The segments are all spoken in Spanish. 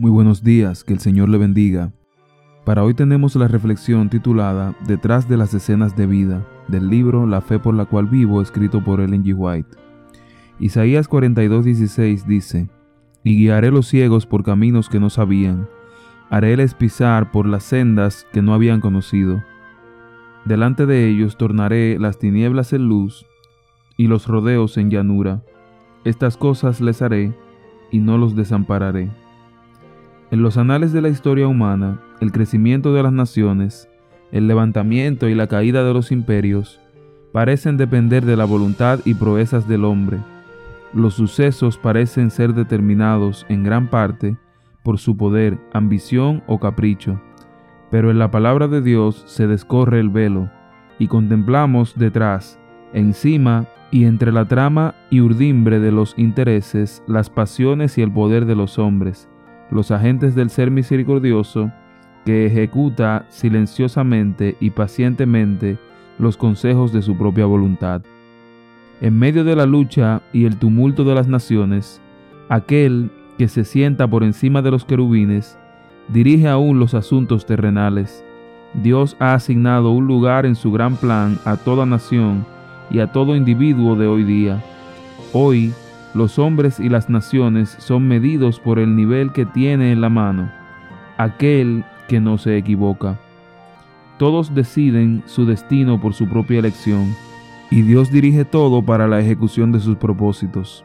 Muy buenos días, que el Señor le bendiga. Para hoy tenemos la reflexión titulada Detrás de las escenas de vida, del libro La fe por la cual vivo, escrito por Ellen G. White. Isaías 42:16 dice, Y guiaré los ciegos por caminos que no sabían, haréles pisar por las sendas que no habían conocido. Delante de ellos tornaré las tinieblas en luz y los rodeos en llanura. Estas cosas les haré y no los desampararé. En los anales de la historia humana, el crecimiento de las naciones, el levantamiento y la caída de los imperios parecen depender de la voluntad y proezas del hombre. Los sucesos parecen ser determinados en gran parte por su poder, ambición o capricho. Pero en la palabra de Dios se descorre el velo y contemplamos detrás, encima y entre la trama y urdimbre de los intereses, las pasiones y el poder de los hombres, los agentes del ser misericordioso, que ejecuta silenciosamente y pacientemente los consejos de su propia voluntad. En medio de la lucha y el tumulto de las naciones, aquel que se sienta por encima de los querubines, dirige aún los asuntos terrenales. Dios ha asignado un lugar en su gran plan a toda nación y a todo individuo de hoy día. Hoy, los hombres y las naciones son medidos por el nivel que tiene en la mano, aquel que no se equivoca. Todos deciden su destino por su propia elección, y Dios dirige todo para la ejecución de sus propósitos.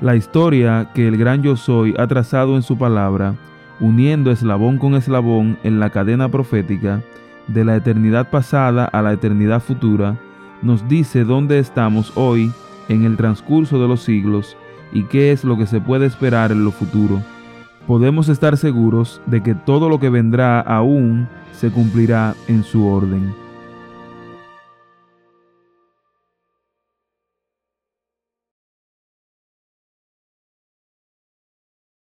La historia que el gran yo soy ha trazado en su palabra, uniendo eslabón con eslabón en la cadena profética, de la eternidad pasada a la eternidad futura, nos dice dónde estamos hoy en el transcurso de los siglos y qué es lo que se puede esperar en lo futuro. Podemos estar seguros de que todo lo que vendrá aún se cumplirá en su orden.